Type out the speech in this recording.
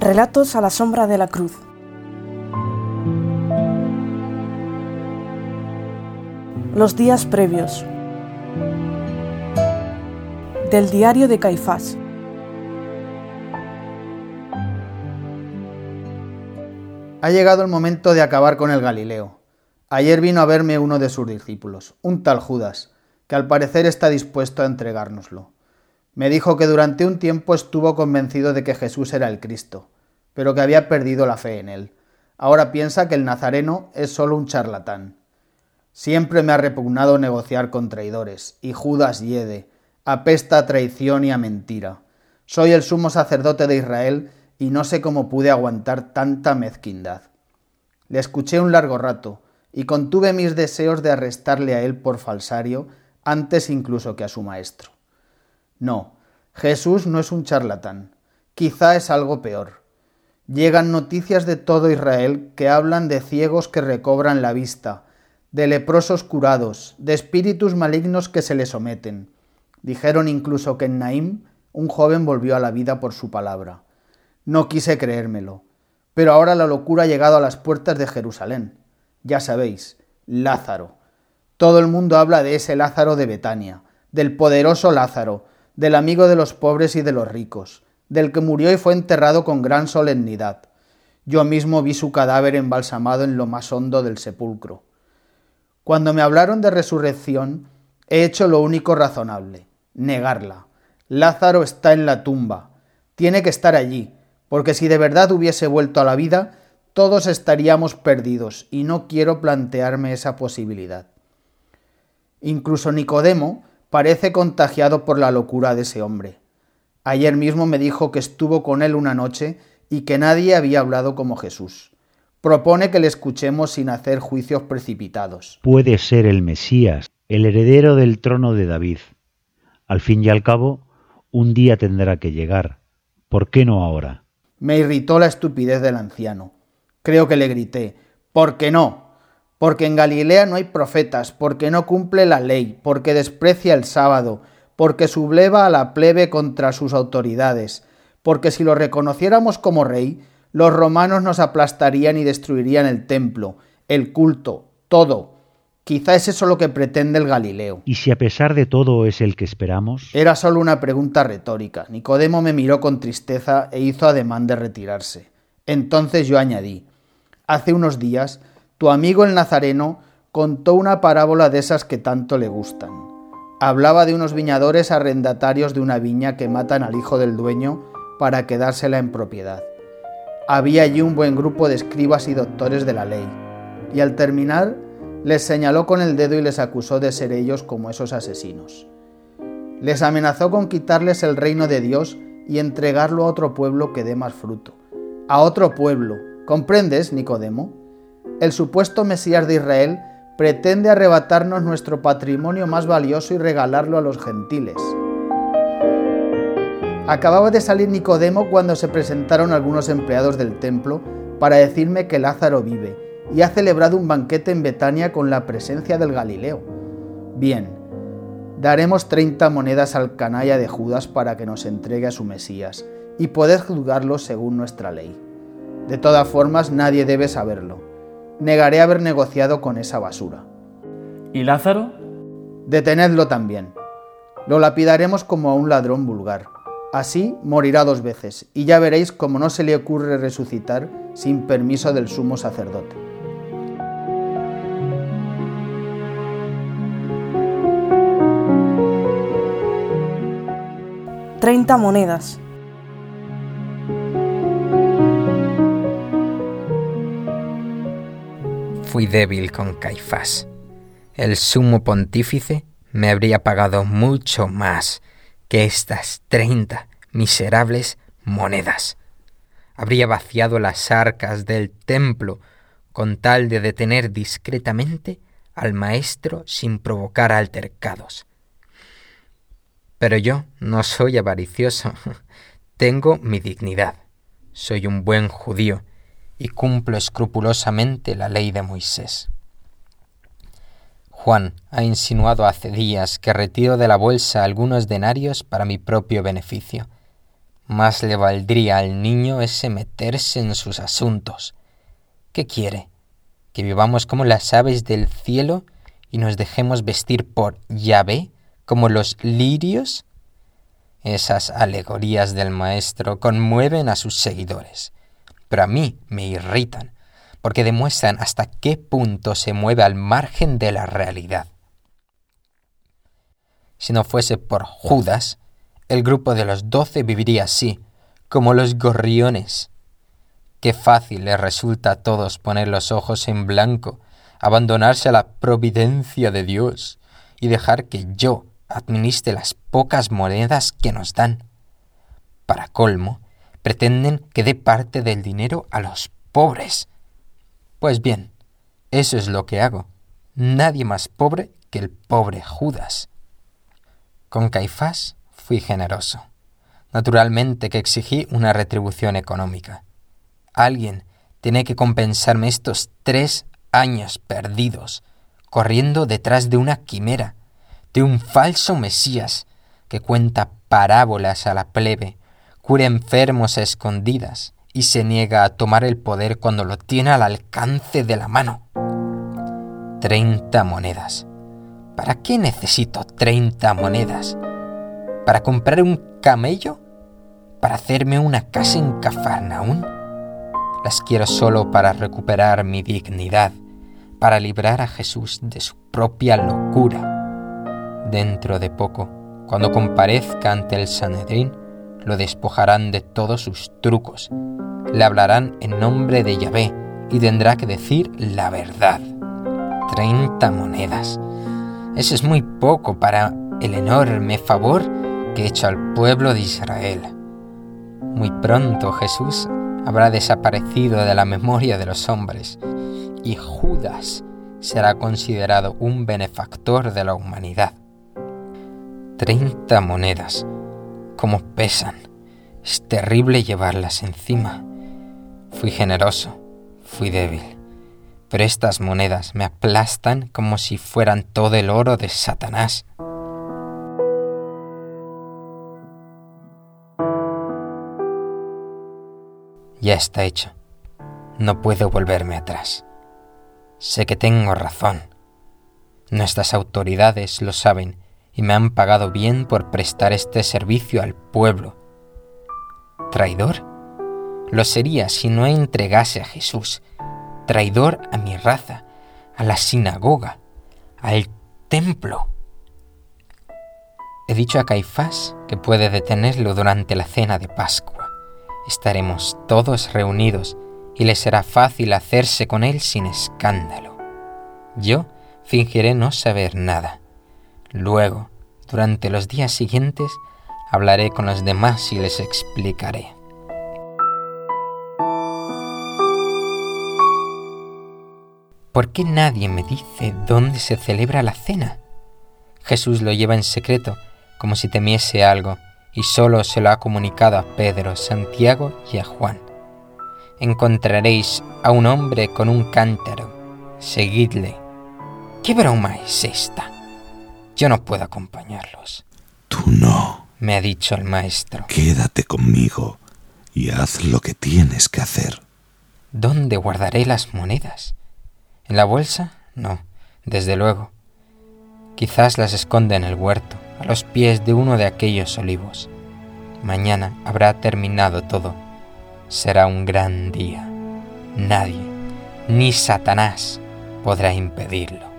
Relatos a la sombra de la cruz. Los días previos. Del diario de Caifás. Ha llegado el momento de acabar con el Galileo. Ayer vino a verme uno de sus discípulos, un tal Judas, que al parecer está dispuesto a entregárnoslo. Me dijo que durante un tiempo estuvo convencido de que Jesús era el Cristo, pero que había perdido la fe en él. Ahora piensa que el Nazareno es solo un charlatán. Siempre me ha repugnado negociar con traidores, y Judas hiede, apesta a traición y a mentira. Soy el sumo sacerdote de Israel y no sé cómo pude aguantar tanta mezquindad. Le escuché un largo rato y contuve mis deseos de arrestarle a él por falsario antes incluso que a su maestro. No, Jesús no es un charlatán, quizá es algo peor. Llegan noticias de todo Israel que hablan de ciegos que recobran la vista, de leprosos curados, de espíritus malignos que se le someten. Dijeron incluso que en Naim un joven volvió a la vida por su palabra. No quise creérmelo. Pero ahora la locura ha llegado a las puertas de Jerusalén. Ya sabéis, Lázaro. Todo el mundo habla de ese Lázaro de Betania, del poderoso Lázaro, del amigo de los pobres y de los ricos, del que murió y fue enterrado con gran solemnidad. Yo mismo vi su cadáver embalsamado en lo más hondo del sepulcro. Cuando me hablaron de resurrección, he hecho lo único razonable, negarla. Lázaro está en la tumba, tiene que estar allí, porque si de verdad hubiese vuelto a la vida, todos estaríamos perdidos y no quiero plantearme esa posibilidad. Incluso Nicodemo parece contagiado por la locura de ese hombre. Ayer mismo me dijo que estuvo con él una noche y que nadie había hablado como Jesús. Propone que le escuchemos sin hacer juicios precipitados. Puede ser el Mesías, el heredero del trono de David. Al fin y al cabo, un día tendrá que llegar. ¿Por qué no ahora? Me irritó la estupidez del anciano. Creo que le grité, ¿por qué no? Porque en Galilea no hay profetas, porque no cumple la ley, porque desprecia el sábado, porque subleva a la plebe contra sus autoridades, porque si lo reconociéramos como rey, los romanos nos aplastarían y destruirían el templo, el culto, todo. Quizá es eso lo que pretende el Galileo. ¿Y si a pesar de todo es el que esperamos? Era solo una pregunta retórica. Nicodemo me miró con tristeza e hizo ademán de retirarse. Entonces yo añadí, hace unos días, tu amigo el Nazareno contó una parábola de esas que tanto le gustan. Hablaba de unos viñadores arrendatarios de una viña que matan al hijo del dueño para quedársela en propiedad. Había allí un buen grupo de escribas y doctores de la ley, y al terminar les señaló con el dedo y les acusó de ser ellos como esos asesinos. Les amenazó con quitarles el reino de Dios y entregarlo a otro pueblo que dé más fruto. A otro pueblo. ¿Comprendes, Nicodemo? El supuesto Mesías de Israel pretende arrebatarnos nuestro patrimonio más valioso y regalarlo a los gentiles. Acababa de salir Nicodemo cuando se presentaron algunos empleados del templo para decirme que Lázaro vive y ha celebrado un banquete en Betania con la presencia del Galileo. Bien, daremos 30 monedas al canalla de Judas para que nos entregue a su Mesías, y poded juzgarlo según nuestra ley. De todas formas, nadie debe saberlo. Negaré haber negociado con esa basura. ¿Y Lázaro? Detenedlo también. Lo lapidaremos como a un ladrón vulgar. Así morirá dos veces, y ya veréis cómo no se le ocurre resucitar sin permiso del sumo sacerdote. 30 monedas. Fui débil con Caifás. El sumo pontífice me habría pagado mucho más que estas treinta miserables monedas. Habría vaciado las arcas del templo con tal de detener discretamente al maestro sin provocar altercados. Pero yo no soy avaricioso, tengo mi dignidad, soy un buen judío y cumplo escrupulosamente la ley de Moisés. Juan ha insinuado hace días que retiro de la bolsa algunos denarios para mi propio beneficio. más le valdría al niño ese meterse en sus asuntos. ¿Qué quiere? ¿Que vivamos como las aves del cielo y nos dejemos vestir por Yahvé como los lirios? Esas alegorías del maestro conmueven a sus seguidores, pero a mí me irritan, porque demuestran hasta qué punto se mueve al margen de la realidad. Si no fuese por Judas, el grupo de los doce viviría así, como los gorriones. Qué fácil les resulta a todos poner los ojos en blanco, abandonarse a la providencia de Dios y dejar que yo administre las pocas monedas que nos dan. Para colmo, pretenden que dé parte del dinero a los pobres. Pues bien, eso es lo que hago. Nadie más pobre que el pobre Judas. Con Caifás fui generoso. Naturalmente que exigí una retribución económica. Alguien tiene que compensarme estos tres años perdidos, corriendo detrás de una quimera, de un falso Mesías que cuenta parábolas a la plebe, cura enfermos a escondidas y se niega a tomar el poder cuando lo tiene al alcance de la mano. Treinta monedas. ¿Para qué necesito treinta monedas? para comprar un camello, para hacerme una casa en Cafarnaún. Las quiero solo para recuperar mi dignidad, para librar a Jesús de su propia locura. Dentro de poco, cuando comparezca ante el Sanedrín, lo despojarán de todos sus trucos, le hablarán en nombre de Yahvé y tendrá que decir la verdad. Treinta monedas. Eso es muy poco para el enorme favor que he hecho al pueblo de Israel. Muy pronto Jesús habrá desaparecido de la memoria de los hombres y Judas será considerado un benefactor de la humanidad. Treinta monedas. ¿Cómo pesan? Es terrible llevarlas encima. Fui generoso, fui débil, pero estas monedas me aplastan como si fueran todo el oro de Satanás. Ya está hecho. No puedo volverme atrás. Sé que tengo razón. Nuestras autoridades lo saben y me han pagado bien por prestar este servicio al pueblo. ¿Traidor? Lo sería si no entregase a Jesús. Traidor a mi raza, a la sinagoga, al templo. He dicho a Caifás que puede detenerlo durante la cena de Pascua estaremos todos reunidos y le será fácil hacerse con él sin escándalo. Yo fingiré no saber nada. Luego, durante los días siguientes, hablaré con los demás y les explicaré. ¿Por qué nadie me dice dónde se celebra la cena? Jesús lo lleva en secreto, como si temiese algo y solo se lo ha comunicado a Pedro, Santiago y a Juan. Encontraréis a un hombre con un cántaro. Seguidle. ¿Qué broma es esta? Yo no puedo acompañarlos. Tú no, me ha dicho el maestro. Quédate conmigo y haz lo que tienes que hacer. ¿Dónde guardaré las monedas? ¿En la bolsa? No, desde luego. Quizás las esconde en el huerto a los pies de uno de aquellos olivos. Mañana habrá terminado todo. Será un gran día. Nadie, ni Satanás, podrá impedirlo.